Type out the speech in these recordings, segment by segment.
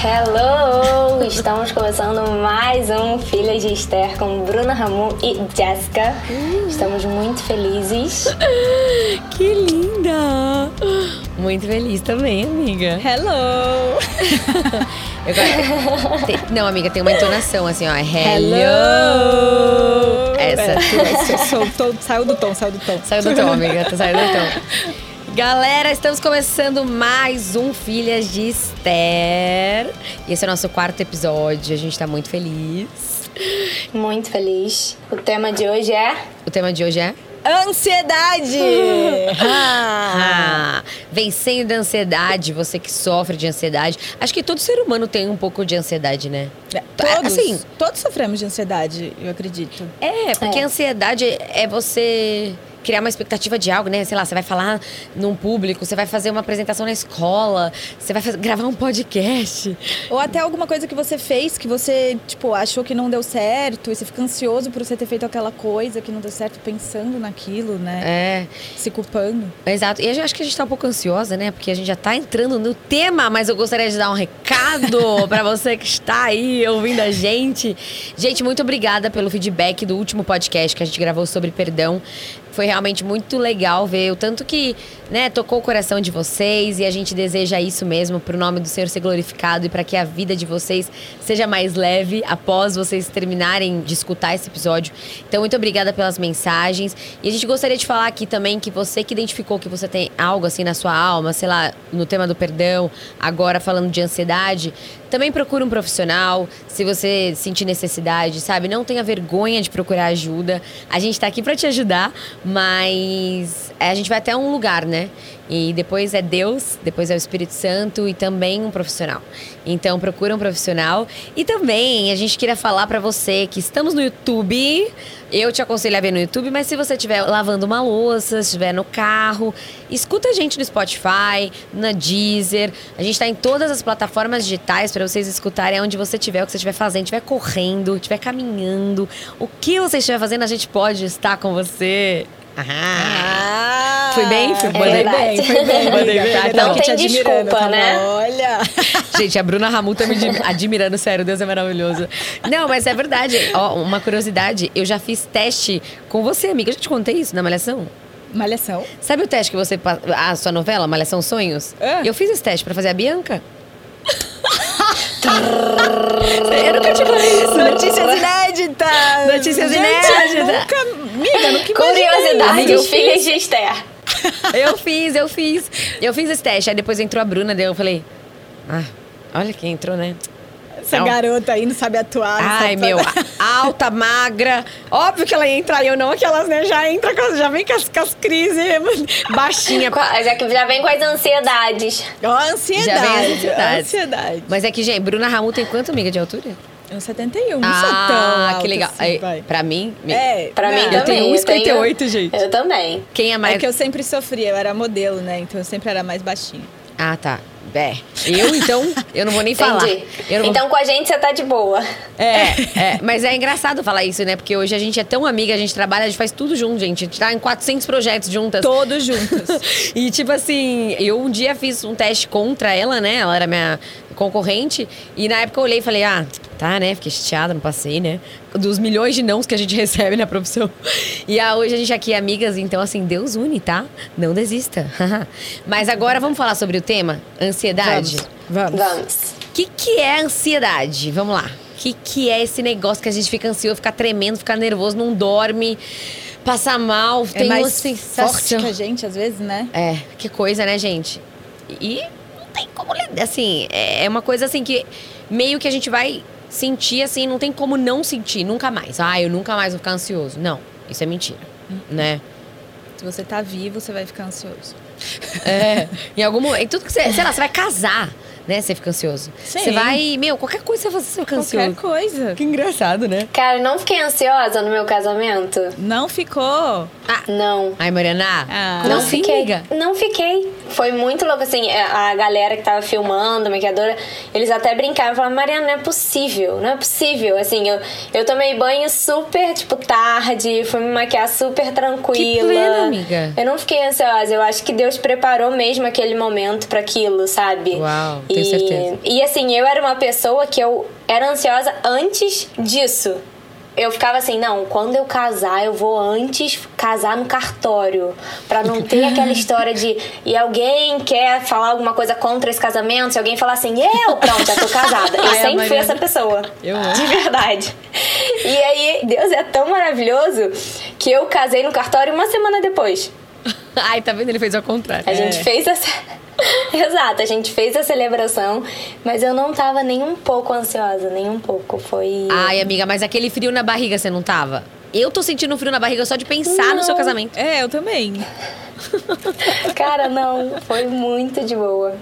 Hello! Estamos começando mais um Filha de Esther com Bruna Ramu e Jessica. Estamos muito felizes. Que linda! Muito feliz também, amiga. Hello! Gosto- tem- não, amiga, tem uma entonação assim, ó. Hello! Essa. É, soltou, saiu do tom, saiu do tom. Saiu do tom, amiga. Saindo do tom. Galera, estamos começando mais um Filhas de Esther. E esse é o nosso quarto episódio. A gente tá muito feliz. Muito feliz. O tema de hoje é. O tema de hoje é. Ansiedade! Ah. Ah, vencendo a ansiedade, você que sofre de ansiedade. Acho que todo ser humano tem um pouco de ansiedade, né? Todos, Assim, todos sofremos de ansiedade, eu acredito. É, porque É. a ansiedade é você criar uma expectativa de algo, né? Sei lá, você vai falar num público, você vai fazer uma apresentação na escola, você vai fazer- gravar um podcast. Ou até alguma coisa que você fez que você, tipo, achou que não deu certo e você fica ansioso por você ter feito aquela coisa que não deu certo pensando naquilo, né? É, Se culpando. exato. E gente- acho que a gente tá um pouco ansiosa, né? Porque a gente já tá entrando no tema, mas eu gostaria de dar um recado pra você que está aí ouvindo a gente. Gente, muito obrigada pelo feedback do último podcast que a gente gravou sobre perdão. Foi realmente muito legal ver o tanto que, né, tocou o coração de vocês e a gente deseja isso mesmo pro nome do Senhor ser glorificado e para que a vida de vocês seja mais leve após vocês terminarem de escutar esse episódio. Então, muito obrigada pelas mensagens. E a gente gostaria de falar aqui também que você que identificou que você tem algo assim na sua alma, sei lá, no tema do perdão, agora falando de ansiedade, também procura um profissional, se você sentir necessidade, sabe? Não tenha vergonha de procurar ajuda. A gente tá aqui para te ajudar, mas é, a gente vai até um lugar, né? E depois é Deus, depois é o Espírito Santo e também um profissional. Então procura um profissional. E também a gente queria falar para você que estamos no YouTube. Eu te aconselho a ver no YouTube, mas se você estiver lavando uma louça, estiver no carro, escuta a gente no Spotify, na Deezer. A gente está em todas as plataformas digitais para vocês escutarem onde você estiver, o que você estiver fazendo, estiver correndo, estiver caminhando. O que você estiver fazendo, a gente pode estar com você. Ah. Foi bem? Foi Foi verdade. bem, foi bem. Mandei bem? Tá, Não tem te admirando, desculpa, né? Olha! Gente, a Bruna Ramu tá me admi- admirando, sério, Deus é maravilhoso. Não, mas é verdade. Ó, uma curiosidade, eu já fiz teste com você, amiga. Eu já te contei isso na Malhação? Malhação. Sabe o teste que você. A sua novela, Malhação Sonhos? É. Eu fiz esse teste pra fazer a Bianca. eu nunca te falei isso. Notícias inéditas! Notícias Gente, inéditas. Nunca, amiga, nunca. Curiosidade do Filhas de Esther. Eu fiz, eu fiz. Eu fiz esse teste. Aí depois entrou a Bruna, daí eu falei. Ah, olha quem entrou, né? Essa Não. garota aí não sabe atuar. não Ai, sabe meu, alta, magra. Óbvio que ela ia entrar, e eu não, aquelas, né? Já entra, com as- já vem com as, com as crises, baixinha. Já que já vem com as ansiedades. Ó, ansiedade. Já vem as ansiedades. Ansiedade. Mas é que, gente, Bruna Ramu tem quanto, amiga, de altura? Um 71, não sou tão ah, que legal. assim, pra mim, É, Pra mim eu também. tenho 1,58, gente. Eu também. quem é mais. É que eu sempre sofria, eu era modelo, né? Então eu sempre era mais baixinha. Ah, tá. É. Eu, então, eu não vou nem falar. Vou- Então com a gente você tá de boa. É, é, mas é engraçado falar isso, né? Porque hoje a gente é tão amiga, a gente trabalha, a gente faz tudo junto, gente. A gente tá em 400 projetos juntas. Todos juntos. E tipo assim, eu um dia fiz um teste contra ela, né? Ela era minha concorrente. E na época eu olhei e falei, ah, tá, né? Fiquei chateada, não passei, né? Dos milhões de nãos que a gente recebe na profissão. E ah, hoje a gente aqui é amigas, então assim, Deus une, tá? Não desista. Mas agora vamos falar sobre o tema? Ansiedade. Vamos. Vamos. O que, que é ansiedade? Vamos lá. O que, que é esse negócio que a gente fica ansioso, fica tremendo, fica nervoso, não dorme, passa mal, É tem uma mais sensação. forte que a gente, às vezes, né? É, que coisa, né, gente? E tem como. Assim, é é uma coisa assim que meio que a gente vai sentir assim, não tem como não sentir, nunca mais. Ah, eu nunca mais vou ficar ansioso. Não, isso é mentira, né? Se você tá vivo, você vai ficar ansioso. É, em algum momento. em Tudo que você. Sei lá, você vai casar, né? Você fica ansioso. Sim. Você vai. Meu, qualquer coisa você fica Qualquer ansioso. coisa. Que engraçado, né? Cara, não fiquei ansiosa no meu casamento. Não ficou. Não. Ai, Mariana. Ah. Não assim, fiquei. amiga? Não fiquei. Foi muito louco, assim, é, a galera que tava filmando, a maquiadora, eles até brincavam, falavam, Mariana, não é possível, não é possível. Assim, eu, eu tomei banho super, tipo, tarde, fui me maquiar super tranquila. plena, amiga. Eu não fiquei ansiosa, eu acho que Deus preparou mesmo aquele momento pra aquilo, sabe? Uau, tenho e, certeza. E assim, eu era uma pessoa que eu era ansiosa antes disso. Eu ficava assim, não, quando eu casar, eu vou antes casar no cartório. Pra não ter aquela história de. E alguém quer falar alguma coisa contra esse casamento, se alguém falar assim, eu, pronto, já tô casada. Eu a sempre fui essa pessoa. Eu amo. De verdade. E aí, Deus é tão maravilhoso que eu casei no cartório uma semana depois. Ai, tá vendo? Ele fez ao contrário. A gente fez essa. Exato, a gente fez a celebração, mas eu não tava nem um pouco ansiosa, nem um pouco. Foi. Ai, amiga, mas aquele frio na barriga você não tava? Eu tô sentindo um frio na barriga só de pensar no seu Não. casamento. É, eu também. Cara, não, foi muito de boa.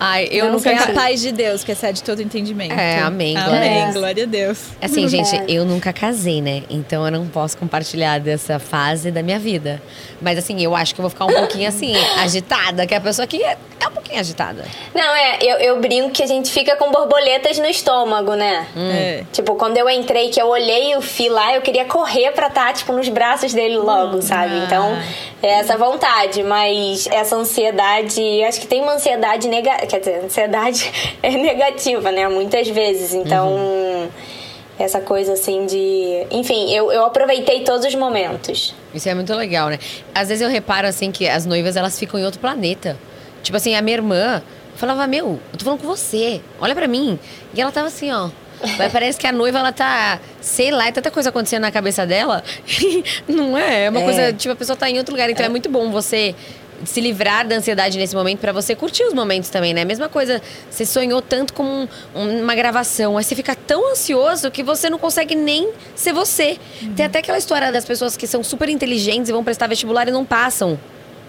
Ai, eu Não nunca. a paz de Deus que excede todo entendimento. É, amém, glória Amém, glória a Deus. Assim, gente, É. eu nunca casei, né? Então eu não posso compartilhar dessa fase da minha vida. Mas assim, eu acho que eu vou ficar um pouquinho assim, agitada, que a pessoa aqui é, é um pouquinho agitada. Não, é, eu, eu brinco que a gente fica com borboletas no estômago, né? É. Tipo, quando eu entrei, que eu olhei o Fi lá, eu queria correr pra estar, tipo, nos braços dele logo, sabe? ah. Então, é essa vontade, mas essa ansiedade, acho que tem uma ansiedade negativa, quer dizer, ansiedade é negativa, né? Muitas vezes, então... Essa coisa assim de. Enfim, eu, eu aproveitei todos os momentos. Isso é muito legal, né? Às vezes eu reparo, assim, que as noivas, elas ficam em outro planeta. Tipo assim, a minha irmã falava, meu, eu tô falando com você, olha pra mim. E ela tava assim, ó. Mas parece que a noiva, ela tá, sei lá, é tanta coisa acontecendo na cabeça dela. Não é? É uma É. coisa, tipo, a pessoa tá em outro lugar. Então é, muito bom você se livrar da ansiedade nesse momento pra você curtir os momentos também, né? Mesma coisa, você sonhou tanto com um- uma gravação, aí você fica tão ansioso que você não consegue nem ser você. Tem até aquela história das pessoas que são super inteligentes e vão prestar vestibular e não passam.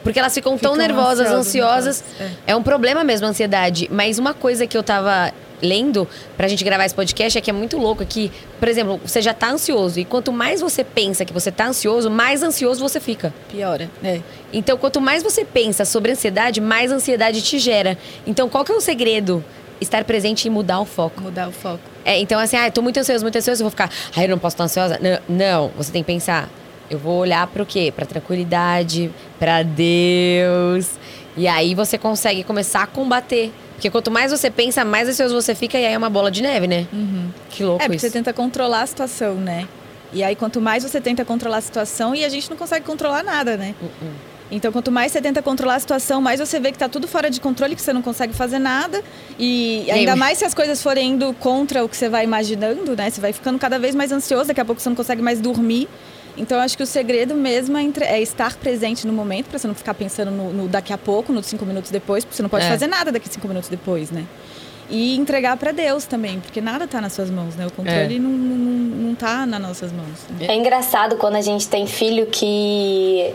Porque elas ficam, tão Ficam nervosas, ansiosas, ansiosas. nervosas, É um problema mesmo a ansiedade. Mas uma coisa que eu tava lendo pra gente gravar esse podcast é que é muito louco que, por exemplo, você já tá ansioso. E quanto mais você pensa que você tá ansioso, mais ansioso você fica. Piora. É. Então, quanto mais você pensa sobre ansiedade, mais ansiedade te gera. Então, qual que é o segredo? Estar presente e mudar o foco. Mudar o foco. É, então, assim, ah, eu tô muito ansioso, muito ansioso, eu vou ficar, ah, eu não posso estar ansiosa. Não, não, você tem que pensar, eu vou olhar pro quê? Pra tranquilidade, pra Deus. E aí você consegue começar a combater. Porque quanto mais você pensa, mais ansioso você fica, e aí é uma bola de neve, né? Que louco É, porque isso. você tenta controlar a situação, né? E aí, quanto mais você tenta controlar a situação, e a gente não consegue controlar nada, né? Uh-uh. Então, quanto mais você tenta controlar a situação, mais você vê que tá tudo fora de controle, que você não consegue fazer nada. E ainda mais se as coisas forem indo contra o que você vai imaginando, né? Você vai ficando cada vez mais ansioso, daqui a pouco você não consegue mais dormir. Então, acho que o segredo mesmo é, entre- é estar presente no momento, pra você não ficar pensando no, no daqui a pouco, nos cinco minutos depois, porque você não pode É. fazer nada daqui a cinco minutos depois, né? E entregar pra Deus também, porque nada tá nas suas mãos, né? O controle É. não, não, não tá nas nossas mãos. né? É engraçado quando a gente tem filho que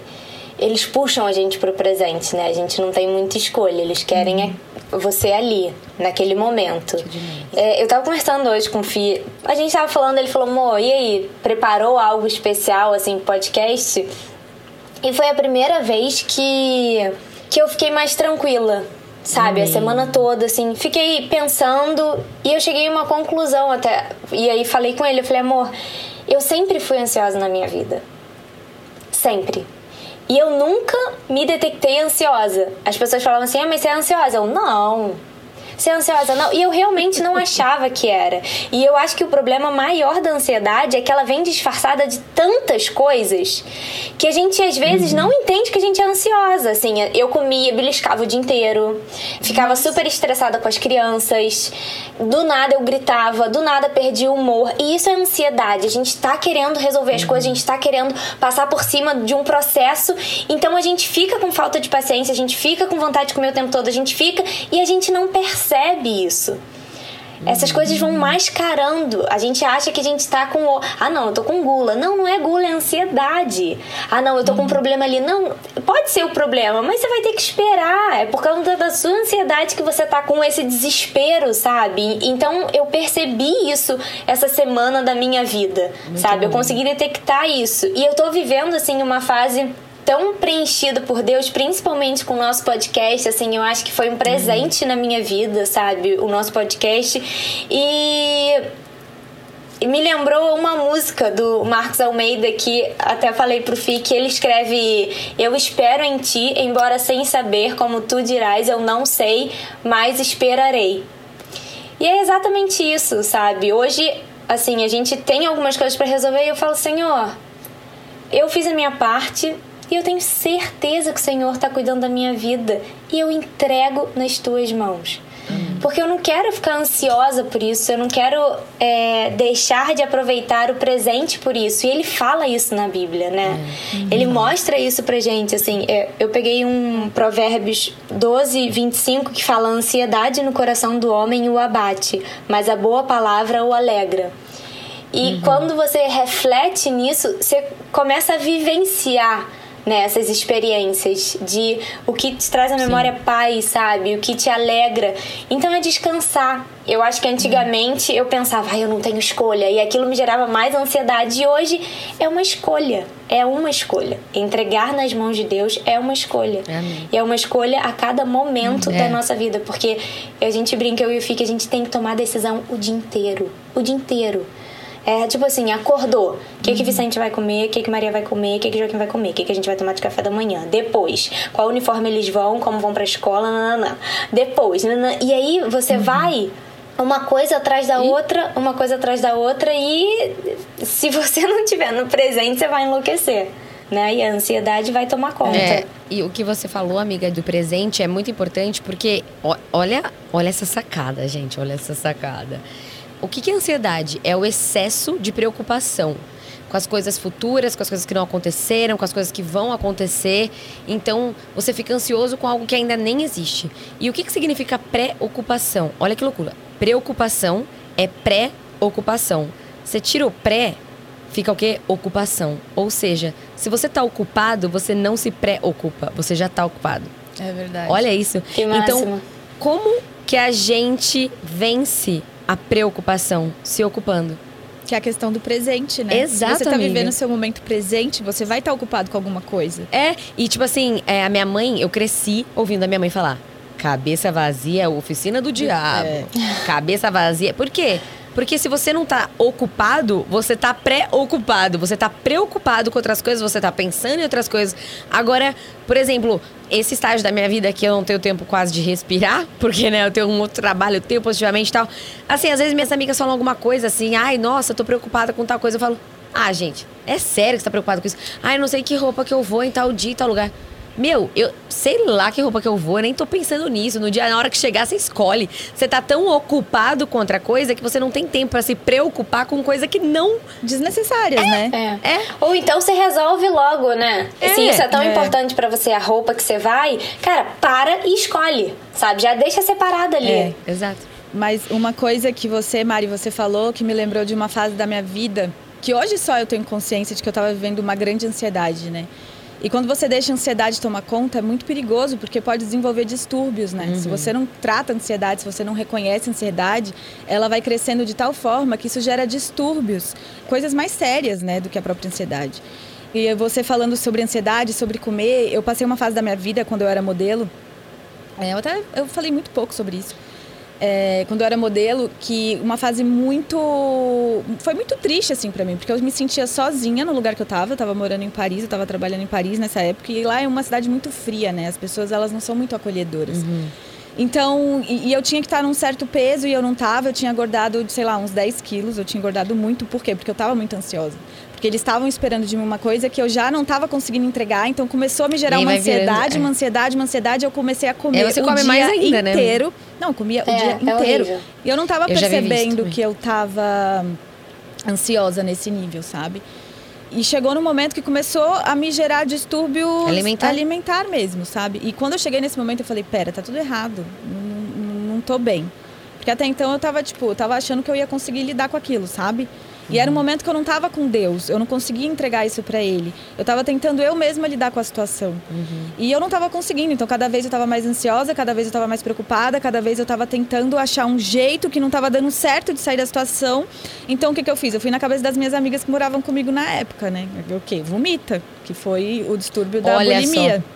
eles puxam a gente pro presente, né? A gente não tem muita escolha, eles querem é você ali, naquele momento. É, eu tava conversando hoje com o Fi, a gente tava falando, ele falou, amor, e aí, preparou algo especial, assim, podcast? E foi a primeira vez que, que eu fiquei mais tranquila, sabe? A semana toda, assim. Fiquei pensando e eu cheguei a uma conclusão até. E aí falei com ele, eu falei, amor, eu sempre fui ansiosa na minha vida. Sempre. E eu nunca me detectei ansiosa. As pessoas falavam assim, ah, mas você é ansiosa? Eu, não. É ansiosa? Não. E eu realmente não achava que era. E eu acho que o problema maior da ansiedade é que ela vem disfarçada de tantas coisas que a gente às vezes não entende que a gente é ansiosa. Assim, eu comia, beliscava o dia inteiro, ficava super estressada com as crianças, do nada eu gritava, do nada perdi o humor. E isso é ansiedade. A gente tá querendo resolver as coisas, a gente tá querendo passar por cima de um processo. Então a gente fica com falta de paciência, a gente fica com vontade de comer o tempo todo, a gente fica e a gente não percebe isso. Essas coisas vão mascarando. A gente acha que a gente tá com. o- Ah, não, eu tô com gula. Não, não é gula, é ansiedade. Ah, não, eu tô com um problema ali. Não, pode ser o problema, mas você vai ter que esperar. É por causa da sua ansiedade que você tá com esse desespero, sabe? Então eu percebi isso essa semana da minha vida, sabe? Eu consegui detectar isso. E eu tô vivendo, assim, uma fase tão preenchido por Deus, principalmente com o nosso podcast. Assim, eu acho que foi um presente na minha vida, sabe? O nosso podcast. E e me lembrou uma música do Marcos Almeida que até falei pro Fi que ele escreve Eu espero em ti, embora sem saber como tu dirás, eu não sei, mas esperarei. E é exatamente isso, sabe? Hoje, assim, a gente tem algumas coisas para resolver e eu falo, Senhor, eu fiz a minha parte e eu tenho certeza que o Senhor está cuidando da minha vida e eu entrego nas tuas mãos. Porque eu não quero ficar ansiosa por isso, eu não quero é, deixar de aproveitar o presente por isso. E ele fala isso na Bíblia, né? Uhum. Ele mostra isso pra gente, assim. É, eu peguei um Provérbios 12, 25 que fala: a ansiedade no coração do homem o abate, mas a boa palavra o alegra. E uhum. quando você reflete nisso, você começa a vivenciar né, essas experiências de o que te traz a memória Sim. paz, sabe? O que te alegra. Então é descansar. Eu acho que antigamente eu pensava, ah, eu não tenho escolha, e aquilo me gerava mais ansiedade. E hoje é uma escolha. É uma escolha. Entregar nas mãos de Deus é uma escolha. Amém. E é uma escolha a cada momento é. da nossa vida. Porque a gente brinca, eu e o Fih, que a gente tem que tomar decisão o dia inteiro. O dia inteiro. É tipo assim, acordou. O que, que Vicente vai comer? O que, que Maria vai comer? O que, que Joaquim vai comer? O que, que a gente vai tomar de café da manhã? Depois, qual uniforme eles vão? Como vão pra escola? Nanana. Depois, nanana. e aí você uhum. vai uma coisa atrás da e... outra, uma coisa atrás da outra e se você não tiver no presente, você vai enlouquecer. Né? E a ansiedade vai tomar conta. É, e o que você falou, amiga, do presente é muito importante porque olha, olha essa sacada, gente, olha essa sacada. O que, é ansiedade? É o excesso de preocupação com as coisas futuras, com as coisas que não aconteceram, com as coisas que vão acontecer. Então, você fica ansioso com algo que ainda nem existe. E o que, que significa preocupação? Olha que loucura. Preocupação é pré-ocupação. Você tira o pré, fica o quê? Ocupação. Ou seja, se você está ocupado, você não se preocupa, você já está ocupado. É verdade. Olha isso. Que então, como que a gente vence a preocupação se ocupando. Que é a questão do presente, né? Exato. Você tá vivendo o seu momento presente, você vai estar tá ocupado com alguma coisa. É, e tipo assim, é, a minha mãe, eu cresci ouvindo a minha mãe falar: cabeça vazia é oficina do diabo. É. Cabeça vazia. Por quê? Porque se você não tá ocupado, você tá pré-ocupado. Você tá preocupado com outras coisas, você tá pensando em outras coisas. Agora, por exemplo, esse estágio da minha vida que eu não tenho tempo quase de respirar, porque, né, eu tenho um outro trabalho, eu tenho positivamente e tal. Assim, às vezes minhas amigas falam alguma coisa assim, ai, nossa, tô preocupada com tal coisa. Eu falo, ah, gente, é sério que você tá preocupado com isso? Ai, não sei que roupa que eu vou em tal dia, tal lugar. Meu, eu sei lá que roupa que eu vou, eu nem tô pensando nisso. No dia, na hora que chegar, você escolhe. Você tá tão ocupado com outra coisa que você não tem tempo para se preocupar com coisa que não. Desnecessárias, é, né? É. é. Ou então você resolve logo, né? É. Se isso é tão é. importante para você, a roupa que você vai, cara, para e escolhe, sabe? Já deixa separado ali. É, exato. Mas uma coisa que você, Mari, você falou que me lembrou de uma fase da minha vida que hoje só eu tenho consciência de que eu tava vivendo uma grande ansiedade, né? E quando você deixa a ansiedade tomar conta, é muito perigoso, porque pode desenvolver distúrbios, né? Uhum. Se você não trata a ansiedade, se você não reconhece a ansiedade, ela vai crescendo de tal forma que isso gera distúrbios, coisas mais sérias, né, do que a própria ansiedade. E você falando sobre ansiedade, sobre comer, eu passei uma fase da minha vida quando eu era modelo, é, eu até eu falei muito pouco sobre isso é, quando eu era modelo, que uma fase muito. Foi muito triste, assim, para mim, porque eu me sentia sozinha no lugar que eu tava. Eu tava morando em Paris, eu tava trabalhando em Paris nessa época, e lá é uma cidade muito fria, né? As pessoas, elas não são muito acolhedoras. Uhum. Então, e, e, eu tinha que estar num certo peso e eu não tava, eu tinha engordado, sei lá, uns 10 quilos, eu tinha engordado muito, por quê? Porque eu tava muito ansiosa. Porque eles estavam esperando de mim uma coisa que eu já não estava conseguindo entregar, então começou a me gerar uma ansiedade, virando, é. uma ansiedade, uma ansiedade, eu comecei a comer você o come dia mais ainda, né? inteiro. Né? Não, comia é, o dia é inteiro. Horrível. E eu não estava percebendo que eu estava ansiosa nesse nível, sabe? E chegou no momento que começou a me gerar distúrbio alimentar. alimentar mesmo, sabe? E quando eu cheguei nesse momento, eu falei, pera, tá tudo errado. Não, não, não tô bem. Porque até então eu tava, tipo, eu tava achando que eu ia conseguir lidar com aquilo, sabe? E era um momento que eu não estava com Deus, eu não conseguia entregar isso para Ele. Eu estava tentando eu mesma lidar com a situação. Uhum. E eu não estava conseguindo, então cada vez eu estava mais ansiosa, cada vez eu estava mais preocupada, cada vez eu estava tentando achar um jeito que não estava dando certo de sair da situação. Então o que, que eu fiz? Eu fui na cabeça das minhas amigas que moravam comigo na época, né? O quê? Vomita, que foi o distúrbio da Olha bulimia. só.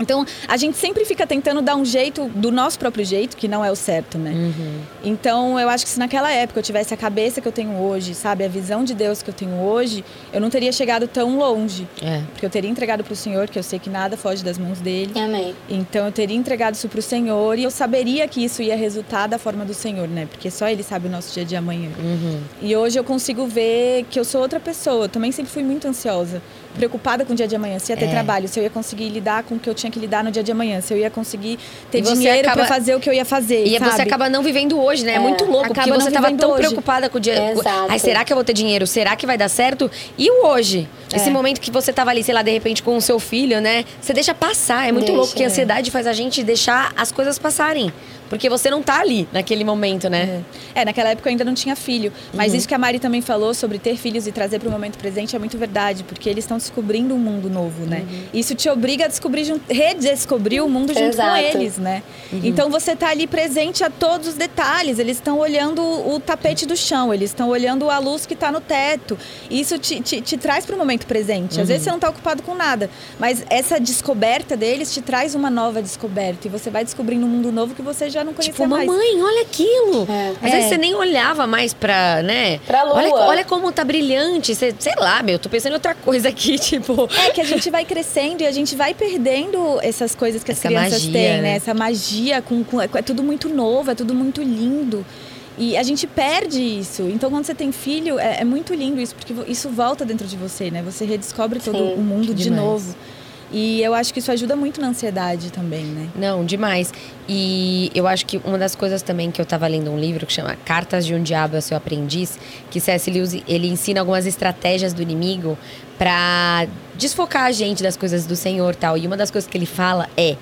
Então, a gente sempre fica tentando dar um jeito do nosso próprio jeito, que não é o certo, né? Uhum. Então, eu acho que se naquela época eu tivesse a cabeça que eu tenho hoje, sabe, a visão de Deus que eu tenho hoje, eu não teria chegado tão longe. É. Porque eu teria entregado para o Senhor, que eu sei que nada foge das mãos dele. Amém. Então, eu teria entregado isso para o Senhor e eu saberia que isso ia resultar da forma do Senhor, né? Porque só Ele sabe o nosso dia de amanhã. Uhum. E hoje eu consigo ver que eu sou outra pessoa. Eu também sempre fui muito ansiosa, preocupada com o dia de amanhã, se ia ter É. trabalho, se eu ia conseguir lidar com o que eu tinha que lidar no dia de amanhã, se eu ia conseguir ter dinheiro acaba- para fazer o que eu ia fazer. E sabe? você acaba não vivendo hoje, né? É, É, muito louco, porque acaba não você tava vivendo tão hoje. preocupada com o dia. Exato. Ai, será que eu vou ter dinheiro? Será que vai dar certo? E o hoje? Esse É. momento que você tava ali, sei lá, de repente com o seu filho, né? Você deixa passar. É muito Deixa, louco, porque a é. ansiedade faz a gente deixar as coisas passarem. Porque você não tá ali naquele momento, né? É, naquela época eu ainda não tinha filho. Mas Uhum. isso que a Mari também falou sobre ter filhos e trazer para o momento presente é muito verdade, porque eles estão descobrindo um mundo novo, né? Uhum. Isso te obriga a descobrir, redescobrir o mundo junto com Exato. eles, né? Uhum. Então você tá ali presente a todos os detalhes. Eles estão olhando o tapete do chão, eles estão olhando a luz que está no teto. Isso te, te, te traz para o momento presente. Uhum. Às vezes você não está ocupado com nada, mas essa descoberta deles te traz uma nova descoberta e você vai descobrindo um mundo novo que você já não conhecia Tipo, mais. mamãe, olha aquilo. É. Às vezes É. você nem olhava mais pra, né? Pra lua. Olha, olha como tá brilhante. Você, sei lá, meu, tô pensando em outra coisa aqui, tipo. É que a gente vai crescendo e a gente vai perdendo essas coisas que as Essa crianças magia, têm, né? né? Essa magia com, com- é tudo muito novo, é tudo muito lindo. E a gente perde isso. Então, quando você tem filho, é, é muito lindo isso, porque isso volta dentro de você, né? Você redescobre todo Sim, o mundo de demais. novo. E eu acho que isso ajuda muito na ansiedade também, né? Não, demais. E eu acho que uma das coisas também que eu tava lendo um livro que chama Cartas de um Diabo ao Seu Aprendiz, que C.S. Lewis, ele ensina algumas estratégias do inimigo pra desfocar a gente das coisas do Senhor tal. E uma das coisas que ele fala é,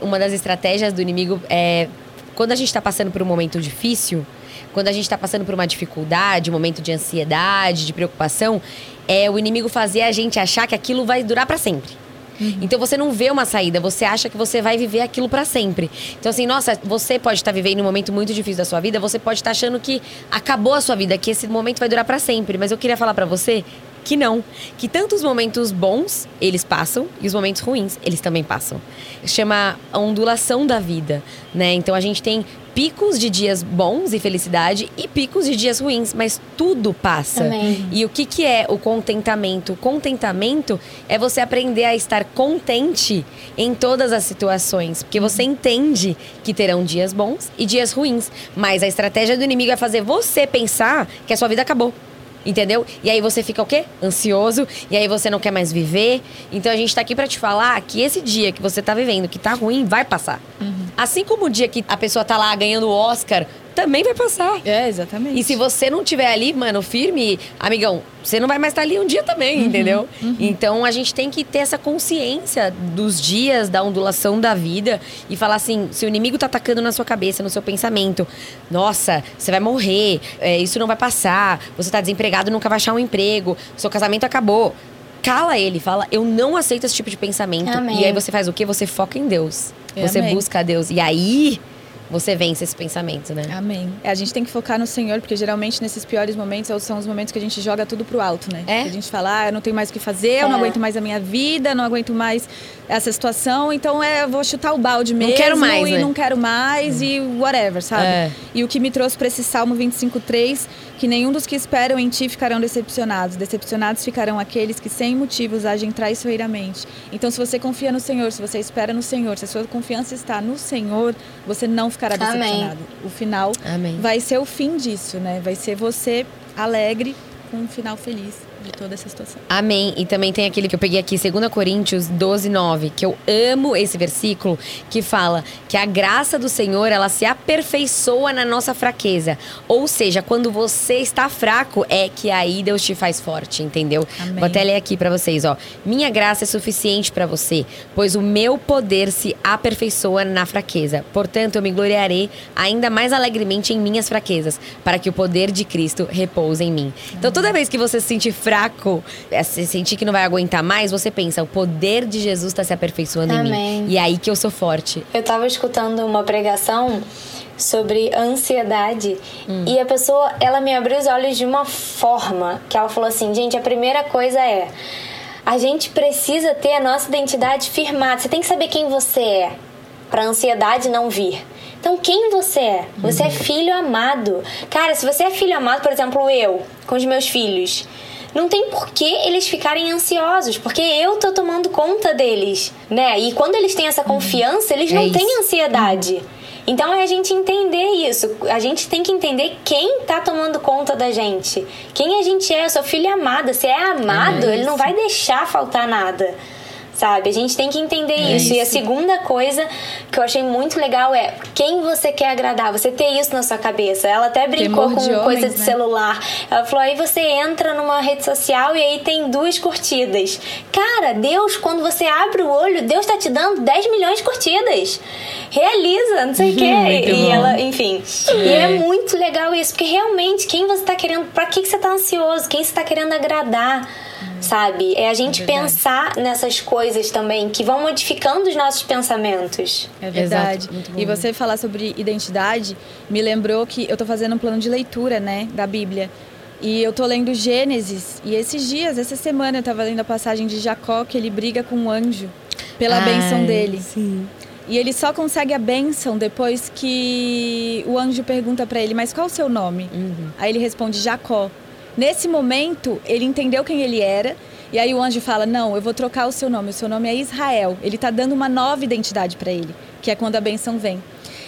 uma das estratégias do inimigo é quando a gente tá passando por um momento difícil, quando a gente tá passando por uma dificuldade, um momento de ansiedade, de preocupação, é o inimigo fazer a gente achar que aquilo vai durar pra sempre. Então você não vê uma saída, você acha que você vai viver aquilo pra sempre. Então assim, nossa, você pode estar vivendo um momento muito difícil da sua vida, você pode estar achando que acabou a sua vida, que esse momento vai durar pra sempre, mas eu queria falar pra você que não, que tanto os momentos bons, eles passam, e os momentos ruins, eles também passam. Chama a ondulação da vida, né? Então a gente tem picos de dias bons e felicidade e picos de dias ruins, mas tudo passa. E o que, que é o contentamento? O contentamento é você aprender a estar contente em todas as situações. Porque você entende que terão dias bons e dias ruins. Mas a estratégia do inimigo é fazer você pensar que a sua vida acabou. Entendeu? E aí você fica o quê? Ansioso. E aí você não quer mais viver. Então a gente tá aqui pra te falar que esse dia que você tá vivendo, que tá ruim, vai passar. Assim como o dia que a pessoa tá lá ganhando o Oscar, também vai passar. É, exatamente. E se você não tiver ali, mano, firme, amigão, você não vai mais estar ali um dia também, entendeu? Então a gente tem que ter essa consciência dos dias, da ondulação da vida e falar assim: se o inimigo tá atacando na sua cabeça, no seu pensamento, nossa, você vai morrer, é, isso não vai passar, você tá desempregado, nunca vai achar um emprego, seu casamento acabou. Cala ele, fala, eu não aceito esse tipo de pensamento. Amém. E aí você faz o quê? Você foca em Deus. É, você amém. busca a Deus. E aí você vence esse pensamento, né? Amém. É, a gente tem que focar no Senhor, porque geralmente nesses piores momentos são os momentos que a gente joga tudo pro alto, né? É. Que a gente fala, ah, eu não tenho mais o que fazer, eu não É. aguento mais a minha vida, não aguento mais essa situação, então é, eu vou chutar o balde mesmo. quero mais, E né? não quero mais e whatever, sabe? É. E o que me trouxe para esse Salmo 25:3, que nenhum dos que esperam em ti ficarão decepcionados. Decepcionados ficarão aqueles que sem motivos agem traiçoeiramente. Então, se você confia no Senhor, se você espera no Senhor, se a sua confiança está no Senhor, você não ficará Amém. decepcionado. O final Amém. vai ser o fim disso, né? Vai ser você alegre com um final feliz de toda essa situação. Amém. E também tem aquele que eu peguei aqui, 2 Coríntios 12, 9, que eu amo esse versículo, que fala que a graça do Senhor, ela se aperfeiçoa na nossa fraqueza. Ou seja, quando você está fraco, é que aí Deus te faz forte, entendeu? Amém. Vou até ler aqui para vocês, ó. Minha graça é suficiente para você, pois o meu poder se aperfeiçoa na fraqueza. Portanto, eu me gloriarei ainda mais alegremente em minhas fraquezas, para que o poder de Cristo repouse em mim. Então, toda vez que você se sentir fraco, é, se sentir que não vai aguentar mais, você pensa, o poder de Jesus está se aperfeiçoando em Amém. mim. E é aí que eu sou forte. Eu tava escutando uma pregação sobre ansiedade e a pessoa, ela me abriu os olhos de uma forma que ela falou assim, gente, a primeira coisa é a gente precisa ter a nossa identidade firmada. Você tem que saber quem você é para a ansiedade não vir. Então, quem você é? Você é filho amado. Cara, se você é filho amado, por exemplo, eu, com os meus filhos, não tem por que eles ficarem ansiosos, porque eu tô tomando conta deles, né? E quando eles têm essa confiança, eles É não isso. têm ansiedade. Então é a gente entender isso. A gente tem que entender quem tá tomando conta da gente. Quem a gente é. Eu sou filho amada. Se é amado, É ele não vai deixar faltar nada. Sabe? A gente tem que entender É isso. E a isso. segunda coisa que eu achei muito legal é quem você quer agradar. Você ter isso na sua cabeça. Ela até brincou Temor com de coisa homens, de né? celular. Ela falou: aí você entra numa rede social e aí tem duas curtidas. Cara, Deus, quando você abre o olho, Deus tá te dando 10 milhões de curtidas. Realiza, não sei o quê. E bom. ela, enfim. E é muito legal isso, porque realmente, quem você tá querendo. Pra que, que você tá ansioso? Quem você tá querendo agradar? Sabe? É a gente verdade. pensar nessas coisas também, que vão modificando os nossos pensamentos. É verdade. E você falar sobre identidade me lembrou que eu tô fazendo um plano de leitura, né, da Bíblia. E eu tô lendo Gênesis. E esses dias, essa semana, eu tava lendo a passagem de Jacó, que ele briga com o anjo pela Ai, benção dele. Sim. E ele só consegue a benção depois que o anjo pergunta pra ele: Mas qual o seu nome? Aí ele responde: Jacó. Nesse momento, ele entendeu quem ele era. E aí o anjo fala: Não, eu vou trocar o seu nome. O seu nome é Israel. Ele tá dando uma nova identidade pra ele, que é quando a benção vem.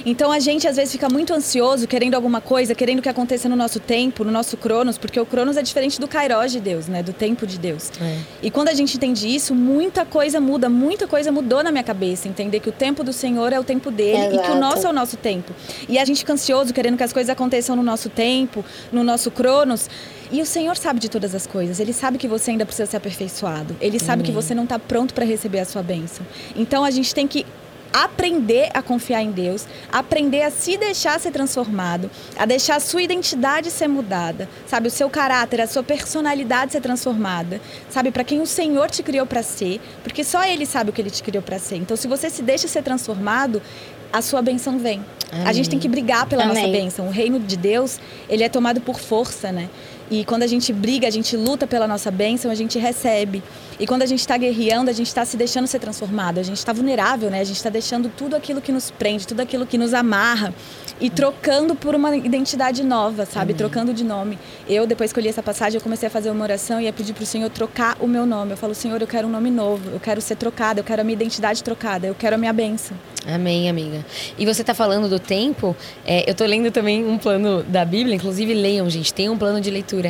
Então a gente às vezes fica muito ansioso, querendo alguma coisa, querendo que aconteça no nosso tempo, no nosso cronos, porque o cronos é diferente do kairos de Deus, né? Do tempo de Deus. É. E quando a gente entende isso, muita coisa muda, muita coisa mudou na minha cabeça. Entender que o tempo do Senhor é o tempo dele e que o Exato. nosso é o nosso tempo. E a gente fica ansioso, querendo que as coisas aconteçam no nosso tempo, no nosso cronos. E o Senhor sabe de todas as coisas. Ele sabe que você ainda precisa ser aperfeiçoado. Ele sabe que você não está pronto para receber a sua bênção. Então a gente tem que aprender a confiar em Deus, aprender a se deixar ser transformado, a deixar a sua identidade ser mudada, sabe, o seu caráter, a sua personalidade ser transformada, sabe, para quem o Senhor te criou para ser, porque só ele sabe o que ele te criou para ser. Então, se você se deixa ser transformado, a sua benção vem. A gente tem que brigar pela nossa Amém. bênção. O reino de Deus, ele é tomado por força, né? E quando a gente briga, a gente luta pela nossa bênção, a gente recebe. E quando a gente está guerreando, a gente está se deixando ser transformado. A gente está vulnerável, né? A gente está deixando tudo aquilo que nos prende, tudo aquilo que nos amarra e trocando por uma identidade nova, sabe? Trocando de nome. Eu, depois que eu li essa passagem, eu comecei a fazer uma oração e ia pedir pro Senhor trocar o meu nome. Eu falo, Senhor, eu quero um nome novo, eu quero ser trocada, eu quero a minha identidade trocada, eu quero a minha bênção. Amém, amiga. E você tá falando do tempo, é, eu tô lendo também um plano da Bíblia, inclusive leiam, gente, tem um plano de leitura.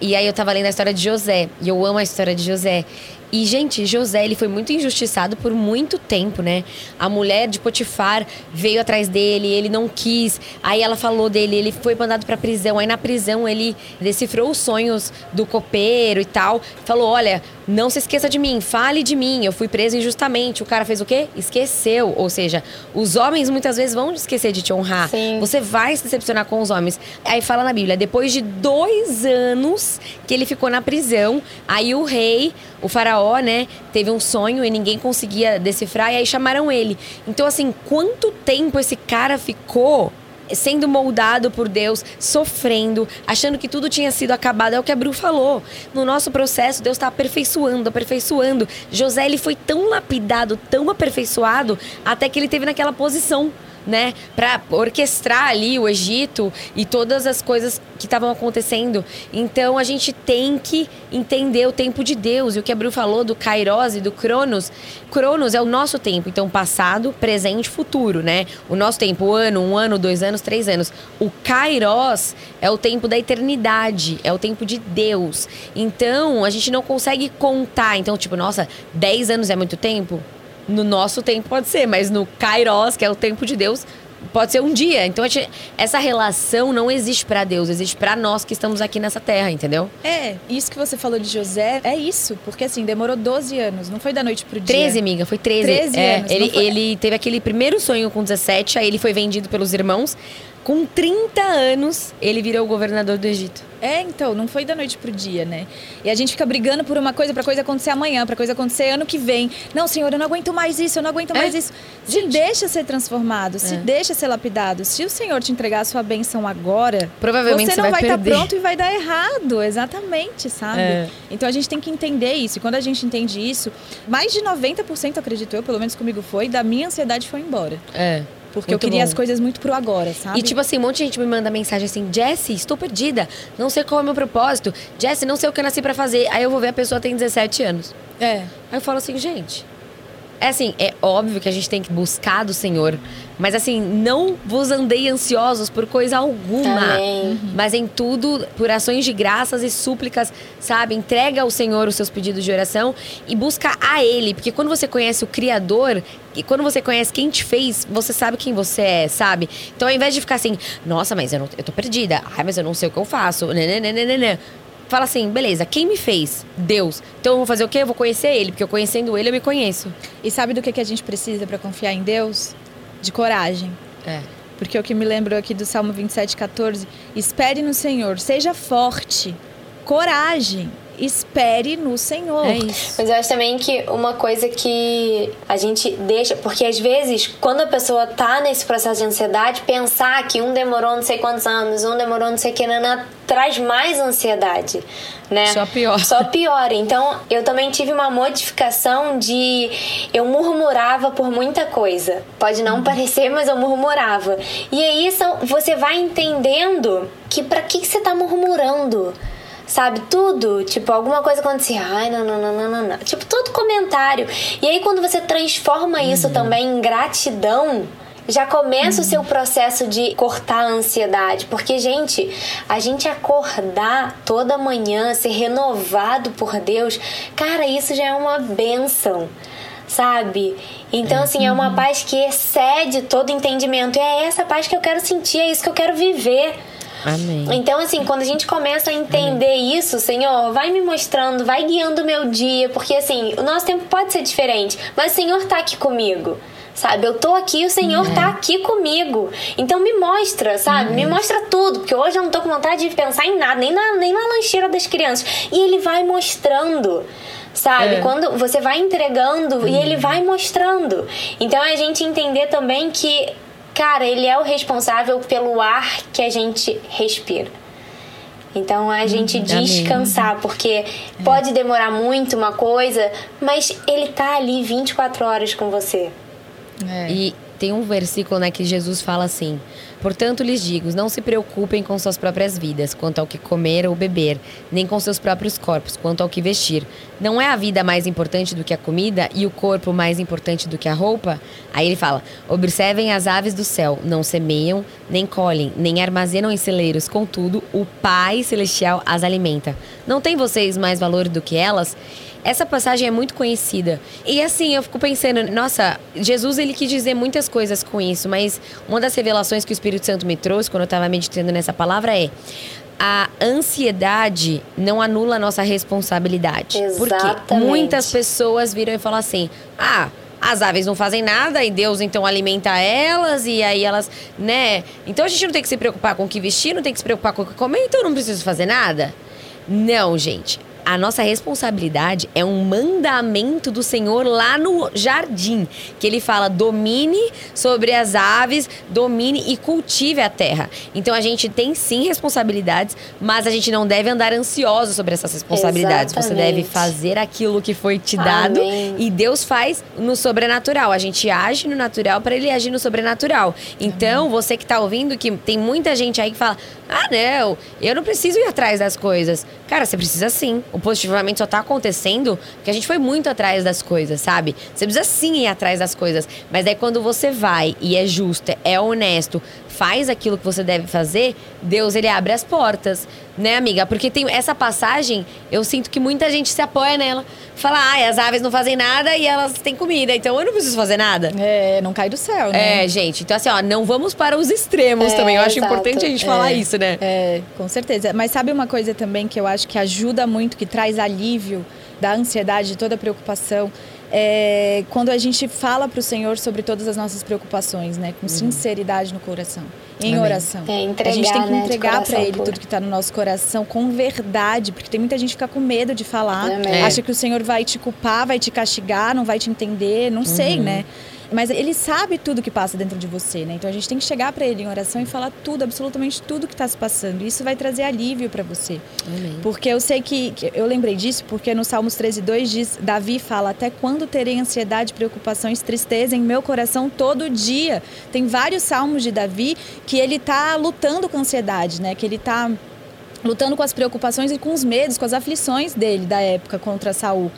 E aí eu tava lendo a história de José, e eu amo a história de José. E, gente, José, ele foi muito injustiçado por muito tempo, né? A mulher de Potifar veio atrás dele, ele não quis. Aí ela falou dele, ele foi mandado pra prisão. Aí na prisão ele decifrou os sonhos do copeiro e tal. Falou: olha, não se esqueça de mim, fale de mim. Eu fui preso injustamente. O cara fez o quê? Esqueceu. Ou seja, os homens muitas vezes vão esquecer de te honrar. Sim. Você vai se decepcionar com os homens. Aí fala na Bíblia, depois de dois anos que ele ficou na prisão, aí o rei, o faraó, né, teve um sonho e ninguém conseguia decifrar, e aí chamaram ele. Então, assim, quanto tempo esse cara ficou sendo moldado por Deus, sofrendo, achando que tudo tinha sido acabado. É o que a Bru falou. No nosso processo, Deus está aperfeiçoando, aperfeiçoando. José, ele foi tão lapidado, tão aperfeiçoado, até que ele teve naquela posição né, para orquestrar ali o Egito e todas as coisas que estavam acontecendo. Então a gente tem que entender o tempo de Deus. E o que a Bru falou do Kairos e do Cronos, Cronos é o nosso tempo, então passado, presente, futuro, né? O nosso tempo, o ano, um ano, dois anos, três anos. O Kairos é o tempo da eternidade, é o tempo de Deus. Então a gente não consegue contar. Então, tipo, nossa, dez anos é muito tempo? No nosso tempo pode ser, mas no Kairos, que é o tempo de Deus, pode ser um dia. Então gente, essa relação não existe para Deus, existe para nós que estamos aqui nessa terra, entendeu? É, isso que você falou de José é isso, porque assim, demorou 12 anos, não foi da noite pro dia. 13, amiga, foi 13. 13 é, anos. Ele, foi... ele teve aquele primeiro sonho com 17, aí ele foi vendido pelos irmãos. Com 30 anos, ele virou o governador do Egito. É, então, não foi da noite pro dia, né? E a gente fica brigando por uma coisa, pra coisa acontecer amanhã, pra coisa acontecer ano que vem. Não, senhor, eu não aguento mais isso, eu não aguento é? mais isso. Se gente. deixa ser transformado, é. se deixa ser lapidado. Se o senhor te entregar a sua bênção agora, provavelmente você não vai estar tá pronto e vai dar errado. Exatamente, sabe? É. Então a gente tem que entender isso. E quando a gente entende isso, mais de 90%, acredito eu, pelo menos comigo foi, da minha ansiedade foi embora. É. Porque muito eu queria bom. as coisas muito pro agora, sabe? E tipo assim, um monte de gente me manda mensagem assim: Jessie, estou perdida. Não sei qual é o meu propósito. Jessie, não sei o que eu nasci para fazer. Aí eu vou ver a pessoa tem 17 anos. É. Aí eu falo assim, gente. É assim, é óbvio que a gente tem que buscar do Senhor. Mas assim, não vos andei ansiosos por coisa alguma. Amém. Mas em tudo, por ações de graças e súplicas, sabe? Entrega ao Senhor os seus pedidos de oração e busca a Ele. Porque quando você conhece o Criador, e quando você conhece quem te fez, você sabe quem você é, sabe? Então ao invés de ficar assim, nossa, mas eu, não, eu tô perdida. Ai, mas eu não sei o que eu faço. Nananana. Fala assim, beleza, quem me fez? Deus. Então eu vou fazer o quê? Eu vou conhecer ele, porque eu conhecendo ele eu me conheço. E sabe do que, que a gente precisa para confiar em Deus? De coragem. É. Porque o que me lembrou aqui do Salmo 27, 14: espere no Senhor, seja forte, coragem espere no Senhor. É isso. Mas eu acho também que uma coisa que a gente deixa, porque às vezes, quando a pessoa tá nesse processo de ansiedade, pensar que um demorou não sei quantos anos, um demorou não sei o que, nana, traz mais ansiedade. Né? Só pior. Só pior. Então, eu também tive uma modificação de. Eu murmurava por muita coisa. Pode não uhum. parecer, mas eu murmurava. E aí você vai entendendo que para que, que você tá murmurando? Sabe? Tudo. Tipo, alguma coisa acontecia. Ai, não, não, não, não, não. Tipo, todo comentário. E aí, quando você transforma isso uhum. também em gratidão, já começa uhum. o seu processo de cortar a ansiedade. Porque, gente, a gente acordar toda manhã, ser renovado por Deus, cara, isso já é uma benção. Sabe? Então, assim, é uma uhum. paz que excede todo entendimento. E é essa paz que eu quero sentir, é isso que eu quero viver. Amém. Então, assim, quando a gente começa a entender Amém. isso, Senhor, vai me mostrando, vai guiando o meu dia, porque assim, o nosso tempo pode ser diferente, mas o Senhor tá aqui comigo sabe? Eu tô aqui, o Senhor é. tá aqui comigo. Então me mostra, sabe? É. Me mostra tudo, porque hoje eu não tô com vontade de pensar em nada, nem na, nem na lancheira das crianças. E ele vai mostrando. Sabe? É. Quando você vai entregando e ele vai mostrando. Então é a gente entender também que cara, ele é o responsável pelo ar que a gente respira. Então a gente hum, descansar, porque é. pode demorar muito uma coisa, mas ele tá ali 24 horas com você. É. E tem um versículo né, que Jesus fala assim: Portanto, lhes digo: não se preocupem com suas próprias vidas, quanto ao que comer ou beber, nem com seus próprios corpos, quanto ao que vestir. Não é a vida mais importante do que a comida e o corpo mais importante do que a roupa? Aí ele fala: observem as aves do céu, não semeiam, nem colhem, nem armazenam em celeiros, contudo, o Pai Celestial as alimenta. Não tem vocês mais valor do que elas? Essa passagem é muito conhecida. E assim, eu fico pensando, nossa, Jesus ele quis dizer muitas coisas com isso, mas uma das revelações que o Espírito Santo me trouxe quando eu estava meditando nessa palavra é a ansiedade não anula a nossa responsabilidade. Exatamente. Porque muitas pessoas viram e falam assim: "Ah, as aves não fazem nada e Deus então alimenta elas e aí elas, né? Então a gente não tem que se preocupar com o que vestir, não tem que se preocupar com o que comer, então eu não preciso fazer nada. Não, gente a nossa responsabilidade é um mandamento do Senhor lá no jardim, que ele fala: domine sobre as aves, domine e cultive a terra. Então a gente tem sim responsabilidades, mas a gente não deve andar ansioso sobre essas responsabilidades. Exatamente. Você deve fazer aquilo que foi te dado Amém. e Deus faz no sobrenatural. A gente age no natural para ele agir no sobrenatural. Então, Amém. você que está ouvindo, que tem muita gente aí que fala: ah, não, eu não preciso ir atrás das coisas. Cara, você precisa sim. O positivamente só tá acontecendo porque a gente foi muito atrás das coisas, sabe? Você precisa sim ir atrás das coisas. Mas aí quando você vai e é justo, é honesto, faz aquilo que você deve fazer, Deus ele abre as portas, né, amiga? Porque tem essa passagem, eu sinto que muita gente se apoia nela. Fala, ah, as aves não fazem nada e elas têm comida, então eu não preciso fazer nada. É, não cai do céu, né? É, gente. Então, assim, ó, não vamos para os extremos é, também. Eu acho exato. importante a gente falar é, isso, né? É, com certeza. Mas sabe uma coisa também que eu acho que ajuda muito, que traz alívio da ansiedade, de toda a preocupação? É, quando a gente fala para o Senhor sobre todas as nossas preocupações, né, com uhum. sinceridade no coração, em Amém. oração. É, entregar, a gente tem que né, entregar para Ele tudo que está no nosso coração com verdade, porque tem muita gente que fica com medo de falar, é. acha que o Senhor vai te culpar, vai te castigar, não vai te entender, não uhum. sei, né? Mas ele sabe tudo que passa dentro de você, né? Então a gente tem que chegar para ele em oração e falar tudo, absolutamente tudo que está se passando. Isso vai trazer alívio para você. Amém. Porque eu sei que, que, eu lembrei disso porque no Salmos 13, 2 diz, Davi fala: "Até quando terei ansiedade, preocupações, tristeza em meu coração todo dia?". Tem vários salmos de Davi que ele está lutando com ansiedade, né? Que ele está lutando com as preocupações e com os medos, com as aflições dele da época contra Saul.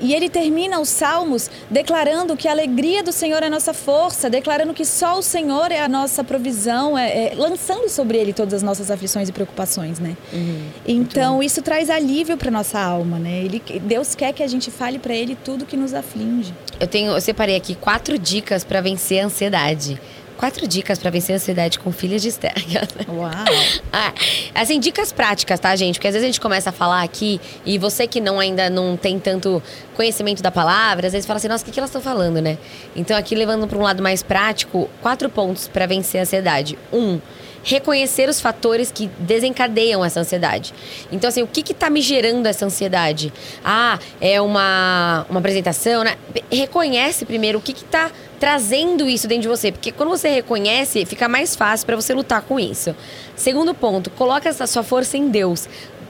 E ele termina os salmos declarando que a alegria do Senhor é a nossa força, declarando que só o Senhor é a nossa provisão, é, é, lançando sobre ele todas as nossas aflições e preocupações, né? Uhum, então isso traz alívio para nossa alma, né? Ele, Deus quer que a gente fale para Ele tudo que nos aflige. Eu tenho, eu separei aqui quatro dicas para vencer a ansiedade. Quatro dicas para vencer a ansiedade com filhas de Esther. Uau! ah, assim, dicas práticas, tá, gente? Porque às vezes a gente começa a falar aqui e você que não ainda não tem tanto conhecimento da palavra, às vezes fala assim, nossa, o que, que elas estão falando, né? Então, aqui levando para um lado mais prático, quatro pontos para vencer a ansiedade. Um, reconhecer os fatores que desencadeiam essa ansiedade. Então, assim, o que está me gerando essa ansiedade? Ah, é uma, uma apresentação, né? Reconhece primeiro o que está trazendo isso dentro de você, porque quando você reconhece, fica mais fácil para você lutar com isso. Segundo ponto, coloca essa sua força em Deus.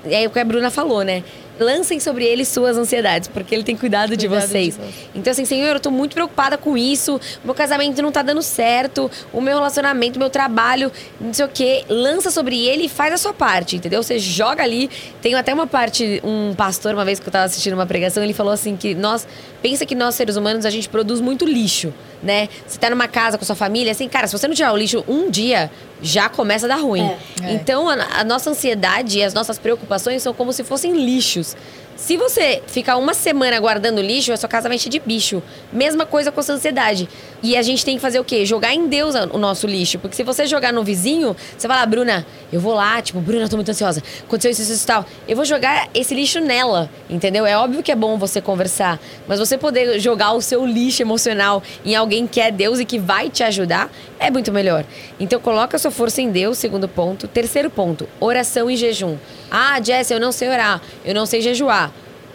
É o que a Bruna falou, né? Lancem sobre ele suas ansiedades, porque ele tem cuidado, de vocês. De então, assim, Senhor, eu tô muito preocupada com isso, o meu casamento não tá dando certo, o meu relacionamento, o meu trabalho, não sei o quê. Lança sobre ele e faz a sua parte, entendeu? Você joga ali. Tem até uma parte, um pastor, uma vez que eu tava assistindo uma pregação, ele falou assim que nós, pensa que nós, seres humanos, a gente produz muito lixo, né? Você tá numa casa com sua família, assim, cara, se você não tirar o lixo um dia, já começa a dar ruim. É, é. Então, a, a nossa ansiedade e as nossas preocupações são como se fossem lixos. Se você ficar uma semana guardando lixo, a sua casa vai encher de bicho. Mesma coisa com a sua ansiedade. E a gente tem que fazer o quê? Jogar em Deus o nosso lixo. Porque se você jogar no vizinho, você vai lá, Bruna, eu vou lá, tipo, Bruna, eu tô muito ansiosa. Aconteceu isso, isso, isso tal. Eu vou jogar esse lixo nela, entendeu? É óbvio que é bom você conversar. Mas você poder jogar o seu lixo emocional em alguém que é Deus e que vai te ajudar, é muito melhor. Então coloca a sua força em Deus, segundo ponto. Terceiro ponto, oração e jejum. Ah, Jess, eu não sei orar, eu não sei jejuar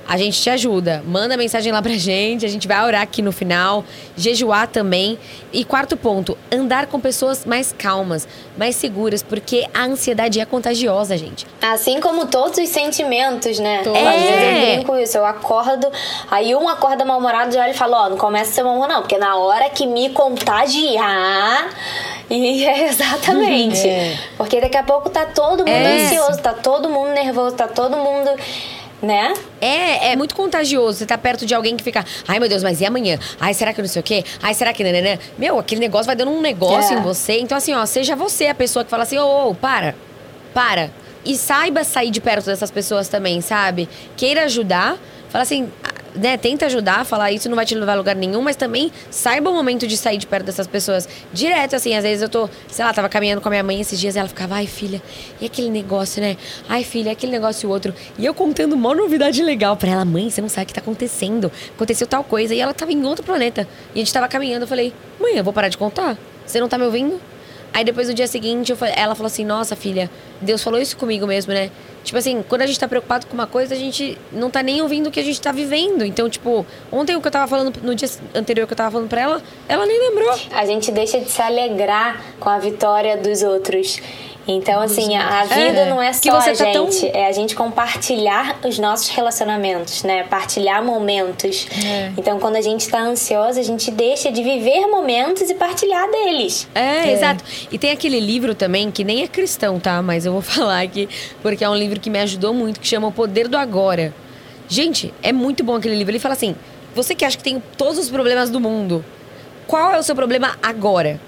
a gente te ajuda. Manda mensagem lá pra gente, a gente vai orar aqui no final, jejuar também. E quarto ponto, andar com pessoas mais calmas, mais seguras, porque a ansiedade é contagiosa, gente. Assim como todos os sentimentos, né? É. Às vezes eu brinco isso, eu acordo, aí um acorda mal-humorado já ele fala, ó, oh, não começa a ser mal não, porque na hora que me contagiar... E é exatamente. É. Porque daqui a pouco tá todo mundo é. ansioso, tá todo mundo nervoso, tá todo mundo né? É, é muito contagioso. Você tá perto de alguém que fica, ai meu Deus, mas e amanhã? Ai, será que não sei o quê? Ai, será que nananã? Meu, aquele negócio vai dando um negócio é. em você. Então, assim, ó, seja você a pessoa que fala assim, ô, oh, oh, para, para. E saiba sair de perto dessas pessoas também, sabe? Queira ajudar. Fala assim, né, tenta ajudar, falar isso não vai te levar a lugar nenhum, mas também saiba o momento de sair de perto dessas pessoas. Direto, assim, às vezes eu tô, sei lá, tava caminhando com a minha mãe esses dias e ela ficava, ai filha, e aquele negócio, né? Ai filha, aquele negócio e o outro. E eu contando uma novidade legal pra ela, mãe, você não sabe o que tá acontecendo. Aconteceu tal coisa. E ela tava em outro planeta. E a gente tava caminhando, eu falei, mãe, eu vou parar de contar? Você não tá me ouvindo? Aí depois no dia seguinte, falei- ela falou assim: Nossa, filha, Deus falou isso comigo mesmo, né? Tipo assim, quando a gente tá preocupado com uma coisa, a gente não tá nem ouvindo o que a gente tá vivendo. Então, tipo, ontem o que eu tava falando, no dia anterior que eu tava falando pra ela, ela nem lembrou. A gente deixa de se alegrar com a vitória dos outros. Então, assim, a a vida não é só Que você a tá tão- gente, é a gente compartilhar os nossos relacionamentos, né? Partilhar momentos. É. Então, quando a gente tá ansiosa, a gente deixa de viver momentos e partilhar deles. É, exato. E tem aquele livro também, que nem é cristão, tá? Mas eu vou falar aqui, porque é um livro que me ajudou muito, que chama O Poder do Agora. Gente, é muito bom aquele livro. Ele fala assim: você que acha que tem todos os problemas do mundo, qual é o seu problema agora?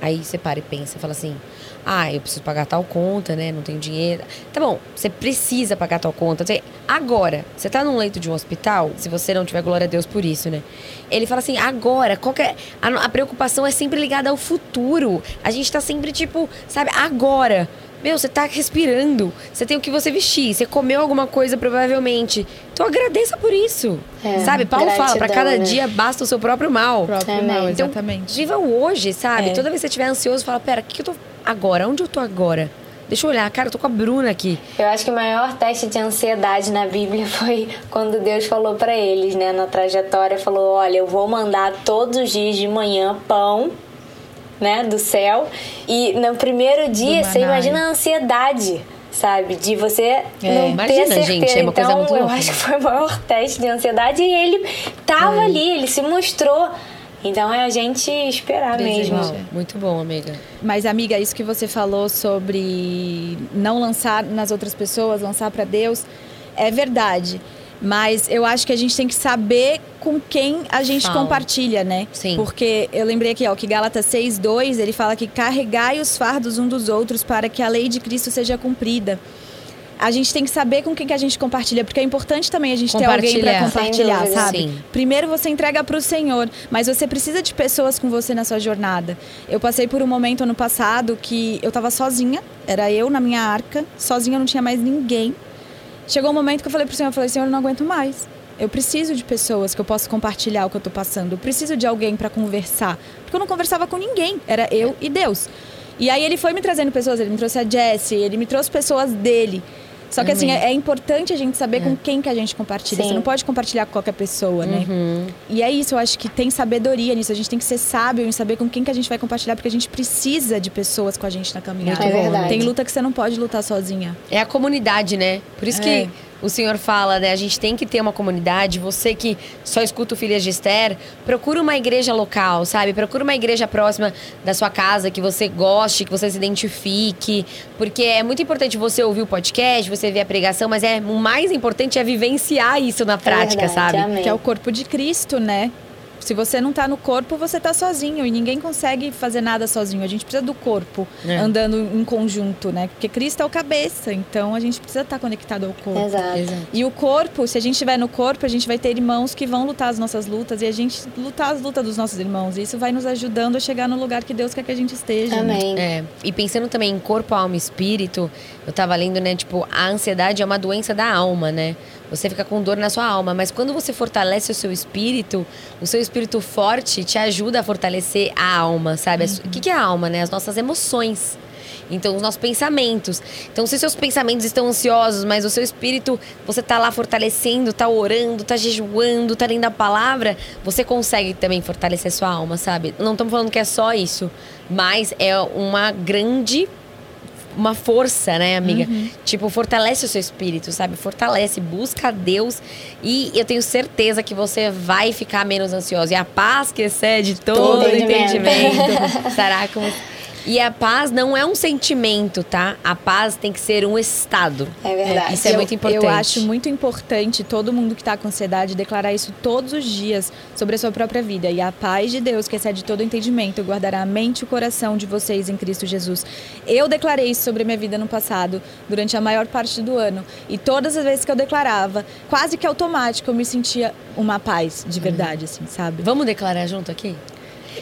Aí você para e pensa e fala assim: ah, eu preciso pagar tal conta, né? Não tenho dinheiro. Tá bom, você precisa pagar tal conta. Agora, você tá num leito de um hospital, se você não tiver glória a Deus por isso, né? Ele fala assim: agora, qual que é- a, a preocupação é sempre ligada ao futuro. A gente tá sempre tipo, sabe, agora. Meu, você tá respirando. Você tem o que você vestir. Você comeu alguma coisa, provavelmente. Então agradeça por isso. É, sabe? Paulo fala: pra gratidão, cada né? dia basta o seu próprio mal. Próprio Amém. mal, Então, exatamente. viva o hoje, sabe? É. Toda vez que você estiver ansioso, fala, pera, o que, que eu tô agora? Onde eu tô agora? Deixa eu olhar, cara, eu tô com a Bruna aqui. Eu acho que o maior teste de ansiedade na Bíblia foi quando Deus falou pra eles, né, na trajetória, falou: "Olha, eu vou mandar todos os dias de manhã pão, né, do céu". E no primeiro dia, você maná, imagina a ansiedade, sabe, de você não imagina, ter certeza. gente, é uma coisa então, muito eu louca. acho que foi o maior teste de ansiedade e ele tava É. ali, ele se mostrou. Então é a gente esperar Desejar. mesmo. Muito bom, amiga. Mas, amiga, isso que você falou sobre não lançar nas outras pessoas, lançar para Deus, é verdade. Mas eu acho que a gente tem que saber com quem a gente Fala. compartilha, né? Sim. Porque eu lembrei aqui, ó, que Gálatas 6:2, ele fala que carregai os fardos um dos outros para que a lei de Cristo seja cumprida. A gente tem que saber com quem que a gente compartilha, porque é importante também a gente ter alguém para Compartilhar. sabe? Sim. Primeiro você entrega para o Senhor, mas você precisa de pessoas com você na sua jornada. Eu passei por um momento ano passado que eu tava sozinha, era eu na minha arca, sozinha, não tinha mais ninguém. Chegou um momento que eu falei pro Senhor, eu falei, Senhor, eu não aguento mais. Eu preciso de pessoas que eu possa compartilhar o que eu tô passando. Eu preciso de alguém para conversar, porque eu não conversava com ninguém, era eu e Deus. E aí ele foi me trazendo pessoas, ele me trouxe a Jessie, ele me trouxe pessoas dele. Só que assim, é, é importante a gente saber com quem que a gente compartilha. Sim. Você não pode compartilhar com qualquer pessoa, né? Uhum. E é isso, eu acho que tem sabedoria nisso. A gente tem que ser sábio em saber com quem que a gente vai compartilhar, porque a gente precisa de pessoas com a gente na caminhada. É verdade. Tem luta que você não pode lutar sozinha. É a comunidade, né? Por isso É. que o senhor fala, né? A gente tem que ter uma comunidade. Você que só escuta o Filhas de Esther, procura uma igreja local, sabe? Procura uma igreja próxima da sua casa, que você goste, que você se identifique. Porque é muito importante você ouvir o podcast, você ver a pregação, mas é o mais importante é vivenciar isso na prática, verdade, sabe? amém. Que é o corpo de Cristo, né? Se você não tá no corpo, você tá sozinho. E ninguém consegue fazer nada sozinho. A gente precisa do corpo É. andando em conjunto, né? Porque Cristo é o cabeça. Então a gente precisa estar conectado ao corpo. Exato. E o corpo, se a gente estiver no corpo, a gente vai ter irmãos que vão lutar as nossas lutas e a gente lutar as lutas dos nossos irmãos. E isso vai nos ajudando a chegar no lugar que Deus quer que a gente esteja. né? Amém. É, e pensando também em corpo, alma e espírito, eu tava lendo, né, tipo, a ansiedade é uma doença da alma, né? Você fica com dor na sua alma, mas quando você fortalece o seu espírito, o seu espírito forte te ajuda a fortalecer a alma, sabe? O que, é a alma, né? As nossas emoções. Então, os nossos pensamentos. Então, se seus pensamentos estão ansiosos, mas o seu espírito, você tá lá fortalecendo, tá orando, tá jejuando, tá lendo a palavra, você consegue também fortalecer sua alma, sabe? Não estamos falando que é só isso, mas é uma grande uma força, né, amiga? Tipo, fortalece o seu espírito, sabe? Fortalece, busca a Deus e eu tenho certeza que você vai ficar menos ansiosa. E a paz que excede todo, Todo entendimento, entendimento. estará com E a paz não é um sentimento, tá? A paz tem que ser um estado. É verdade. Isso é Eu- muito importante. Eu acho muito importante todo mundo que está com ansiedade declarar isso todos os dias sobre a sua própria vida. E a paz de Deus, que excede todo entendimento, guardará a mente e o coração de vocês em Cristo Jesus. Eu declarei isso sobre a minha vida no passado, durante a maior parte do ano. E todas as vezes que eu declarava, quase que automático, eu me sentia uma paz de verdade, assim, sabe? Vamos declarar junto aqui?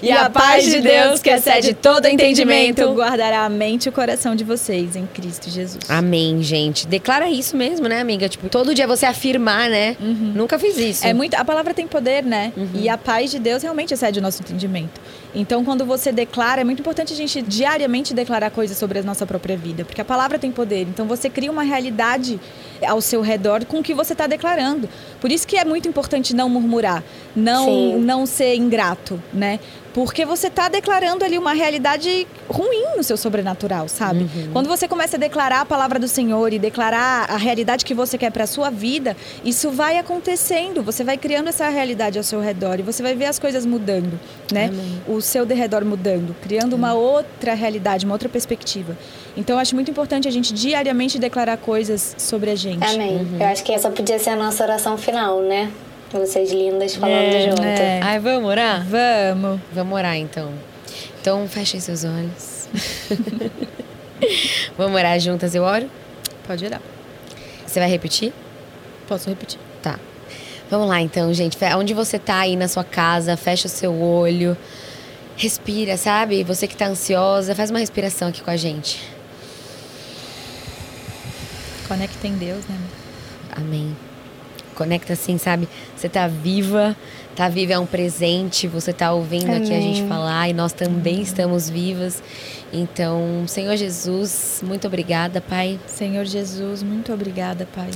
E a paz de Deus, que excede todo entendimento, guardará a mente e o coração de vocês em Cristo Jesus. Amém, gente. Declara isso mesmo, né, amiga? Tipo, todo dia você afirmar, né? Nunca fiz isso. É muito, a palavra tem poder, né? E a paz de Deus realmente excede o nosso entendimento. Então, quando você declara, é muito importante a gente diariamente declarar coisas sobre a nossa própria vida, porque a palavra tem poder. Então, você cria uma realidade ao seu redor com o que você está declarando. Por isso que é muito importante não murmurar, não Sim. não ser ingrato, né? Porque você está declarando ali uma realidade ruim no seu sobrenatural, sabe? Quando você começa a declarar a palavra do Senhor e declarar a realidade que você quer para sua vida, isso vai acontecendo. Você vai criando essa realidade ao seu redor e você vai ver as coisas mudando, né? O seu derredor mudando, criando uma outra realidade, uma outra perspectiva. Então, eu acho muito importante a gente diariamente declarar coisas sobre a gente. Amém. Eu acho que essa podia ser a nossa oração final, né? Vocês lindas falando junto. é. Ai, vamos orar? Vamos. Vamos orar, então. Então, fechem seus olhos. vamos orar juntas, eu oro? Pode orar. Você vai repetir? Posso repetir? Tá. Vamos lá então, gente. Onde você tá aí na sua casa, fecha o seu olho. Respira, sabe? Você que tá ansiosa, faz uma respiração aqui com a gente. Conecta em Deus, né? Amém. Conecta assim, sabe? Você tá viva, tá viva é um presente, você tá ouvindo aqui a gente Amém. falar e nós também estamos vivas. Então, Senhor Jesus, muito obrigada, Pai, Senhor Jesus, muito obrigada, Pai,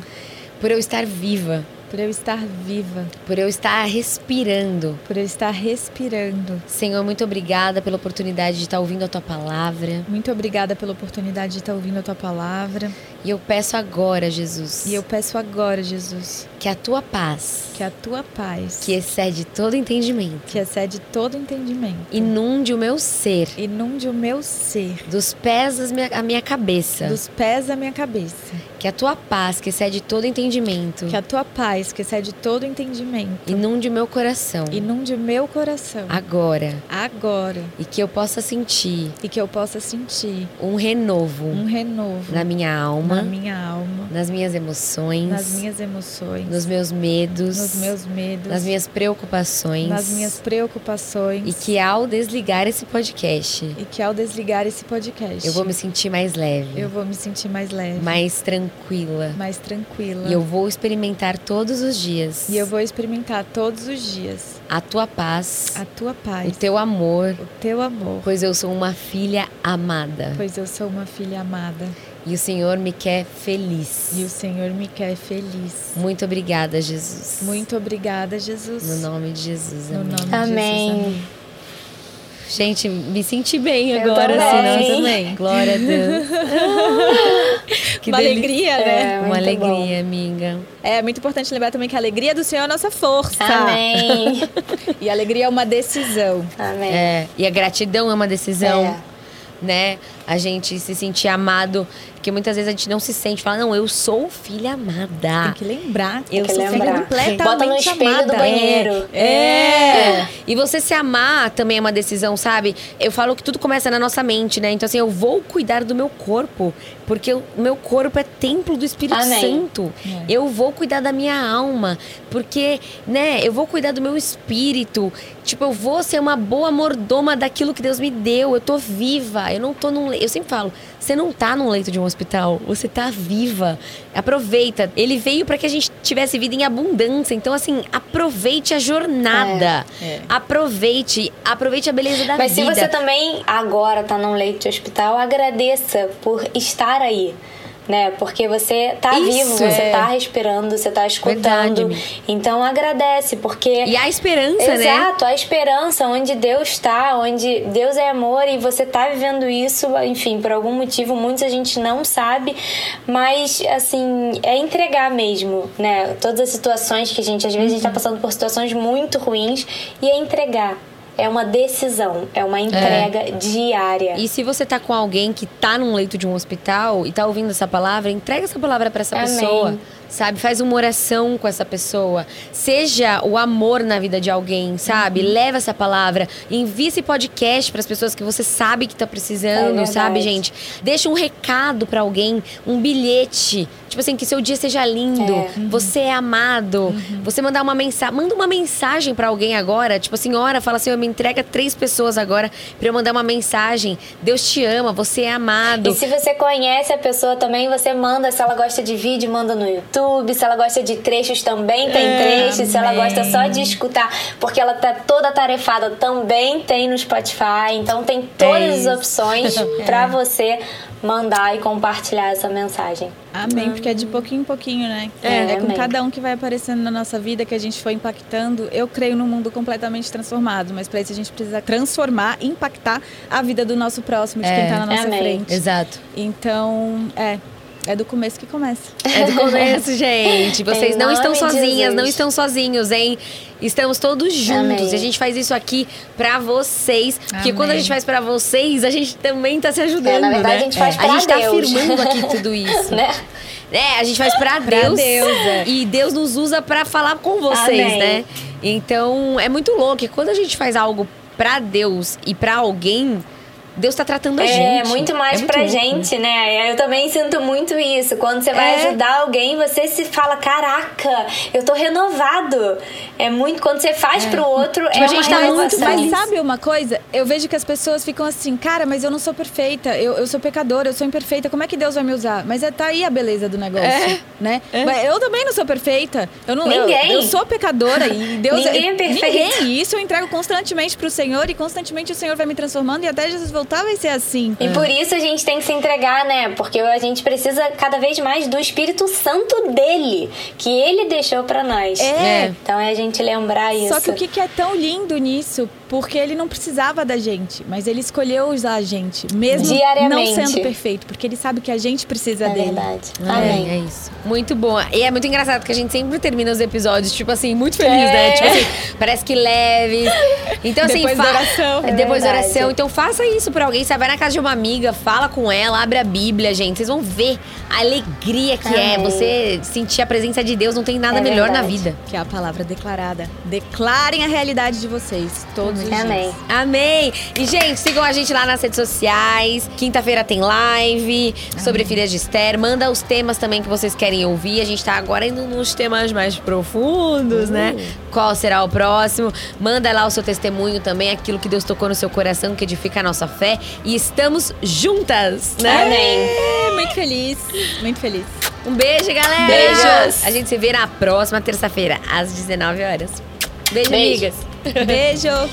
por eu estar viva, por eu estar viva, por eu estar respirando. por eu estar respirando. Senhor, muito obrigada pela oportunidade de estar ouvindo a tua palavra. Muito obrigada pela oportunidade de estar ouvindo a tua palavra. E eu peço agora, Jesus, E eu peço agora, Jesus, que a tua paz, que a tua paz, que excede todo entendimento, que excede todo entendimento, inunde o meu ser, inunde o meu ser, dos pés à minha cabeça. dos pés à minha cabeça. Que a tua paz, que excede todo entendimento, Que a tua paz, que excede todo entendimento, inunde o meu coração inunde o meu coração agora. agora. E que eu possa sentir E que eu possa sentir um renovo um renovo na minha alma, na minha alma, nas minhas emoções, nas minhas emoções, nos meus medos, nos meus medos, nas minhas preocupações. nas minhas preocupações. E que ao desligar esse podcast, e que ao desligar esse podcast, eu vou me sentir mais leve, eu vou me sentir mais leve, mais tranquila. mais tranquila. E eu vou experimentar todos os dias E eu vou experimentar todos os dias a tua paz, a tua o paz, teu amor, o teu amor, pois eu sou uma filha amada. pois eu sou uma filha amada E o Senhor me quer feliz. e o Senhor me quer feliz. Muito obrigada, Jesus. Muito obrigada, Jesus. No nome de Jesus. No Amém. nome de Amém. Jesus. Amém. Gente, me senti bem Eu agora, assim, não também. Glória a Deus. que Uma delícia. alegria, né? É, Uma alegria, amiga. É muito importante lembrar também que a alegria do Senhor é a nossa força. Amém. E a alegria é uma decisão. Amém. É, e a gratidão é uma decisão, É. né? A gente se sentir amado, porque muitas vezes a gente não se sente, fala, não, eu sou filha amada. Tem que lembrar. Eu que sou filha lembrar. completamente Bota no espelho amada. do banheiro. É. é. E você se amar também é uma decisão, sabe? Eu falo que tudo começa na nossa mente, né? Então, assim, eu vou cuidar do meu corpo, porque o meu corpo é templo do Espírito Amém. Santo. Eu vou cuidar da minha alma, porque, né, eu vou cuidar do meu espírito. Tipo, eu vou ser uma boa mordoma daquilo que Deus me deu. Eu tô viva. Eu não tô num. Eu sempre falo, você não tá num leito de um hospital, você tá viva. Aproveita. Ele veio para que a gente tivesse vida em abundância. Então, assim, aproveite a jornada. É. Aproveite. Aproveite a beleza da Mas se vida. você também agora tá num leito de hospital, agradeça por estar aí. Né? Porque você tá Isso, vivo, você é. tá respirando, você tá escutando. Verdade, então agradece, porque. E a esperança, né? Exato, a esperança, onde Deus está, onde Deus é amor e você tá vivendo isso, enfim, por algum motivo, muitos a gente não sabe, mas assim, é entregar mesmo, né? Todas as situações que a gente, às vezes, a gente tá passando por situações muito ruins e é entregar. É uma decisão, é uma entrega diária. E se você tá com alguém que tá num leito de um hospital e tá ouvindo essa palavra, entrega essa palavra pra essa Amém. pessoa. Sabe? Faz uma oração com essa pessoa. Seja o amor na vida de alguém, sabe? Uhum. Leva essa palavra. Envie esse podcast pras pessoas que você sabe que tá É precisando, verdade. sabe, gente? Deixa um recado pra alguém, um bilhete. Tipo assim, que seu dia seja lindo, É. você é amado. Uhum. Você mandar uma mensagem, manda uma mensagem pra alguém agora, tipo assim, ora, fala assim, eu me entrega três pessoas agora pra eu mandar uma mensagem. Deus te ama, você é amado. E se você conhece a pessoa também, você manda. Se ela gosta de vídeo, manda no YouTube. Se ela gosta de trechos, também tem É, trechos. Se ela gosta só de escutar, porque ela tá toda tarefada, também tem no Spotify. Então tem todas as opções pra você mandar e compartilhar essa mensagem. Amém, porque é de pouquinho em pouquinho, né? É, É, com amém. cada um que vai aparecendo na nossa vida, que a gente foi impactando. Eu creio num mundo completamente transformado, mas para isso a gente precisa transformar, impactar a vida do nosso próximo, de É. quem tá na nossa Amém. frente. Exato. Então, é, é do começo que começa. É do começo, gente. Vocês não estão sozinhas, Jesus. não estão sozinhos, hein? Estamos todos juntos. Amém. E a gente faz isso aqui pra vocês. Porque Amém. quando a gente faz pra vocês, a gente também tá se ajudando. É, na verdade, né? a gente faz A pra gente tá Deus. afirmando aqui tudo isso. Né? É, a gente faz pra Deus. Deus, é. E Deus nos usa pra falar com vocês, Amém. né? Então, é muito louco. E quando a gente faz algo pra Deus e pra alguém, Deus tá tratando a gente. É muito mais muito pra louco. gente, né? Eu também sinto muito isso. Quando você vai É. ajudar alguém, você se fala: caraca, eu tô renovado. É muito. Quando você faz pro outro, Tipo, é a gente uma tá renovação. muito Mas sabe uma coisa? Eu vejo que as pessoas ficam assim, cara, mas eu não sou perfeita, eu, eu sou pecadora, eu sou imperfeita, como é que Deus vai me usar? Mas é, tá aí a beleza do negócio, É. né? Mas eu também não sou perfeita. Eu não, Ninguém. Eu, eu sou pecadora e Deus Ninguém é perfeito. Ninguém. E isso eu entrego constantemente pro Senhor e constantemente o Senhor vai me transformando e até Jesus voltar vai ser assim. E por isso a gente tem que se entregar, né? Porque a gente precisa cada vez mais do Espírito Santo dele, que ele deixou pra nós. É. Então é a gente lembrar isso. Só que o que é tão lindo nisso? Porque ele não precisava da gente, mas ele escolheu usar a gente, mesmo não sendo perfeito, porque ele sabe que a gente precisa É dele. verdade. É, Amém. é isso. Muito bom. E é muito engraçado que a gente sempre termina os episódios, tipo assim, muito feliz, É. né? Tipo assim, parece que leves. Então, assim, Depois da oração. É É Depois da verdade. oração. Então, faça isso pra alguém. Você vai na casa de uma amiga, fala com ela, abre a Bíblia, gente. Vocês vão ver a alegria que é Amém. você sentir a presença de Deus. Não tem nada É melhor na verdade. vida. Que é a palavra declarada. Declarem a realidade de vocês todos Amém. Amém! E, gente, sigam a gente lá nas redes sociais. Quinta-feira tem live sobre filhas de Esther. Manda os temas também que vocês querem ouvir. A gente tá agora indo nos temas mais profundos, né? Qual será o próximo? Manda lá o seu testemunho também, aquilo que Deus tocou no seu coração, que edifica a nossa fé. E estamos juntas, né? Amém. É, muito feliz, muito feliz. Um beijo, galera! Beijos. A gente se vê na próxima terça-feira, às 19 horas. Beijo, Beijo. amigas! Beijo!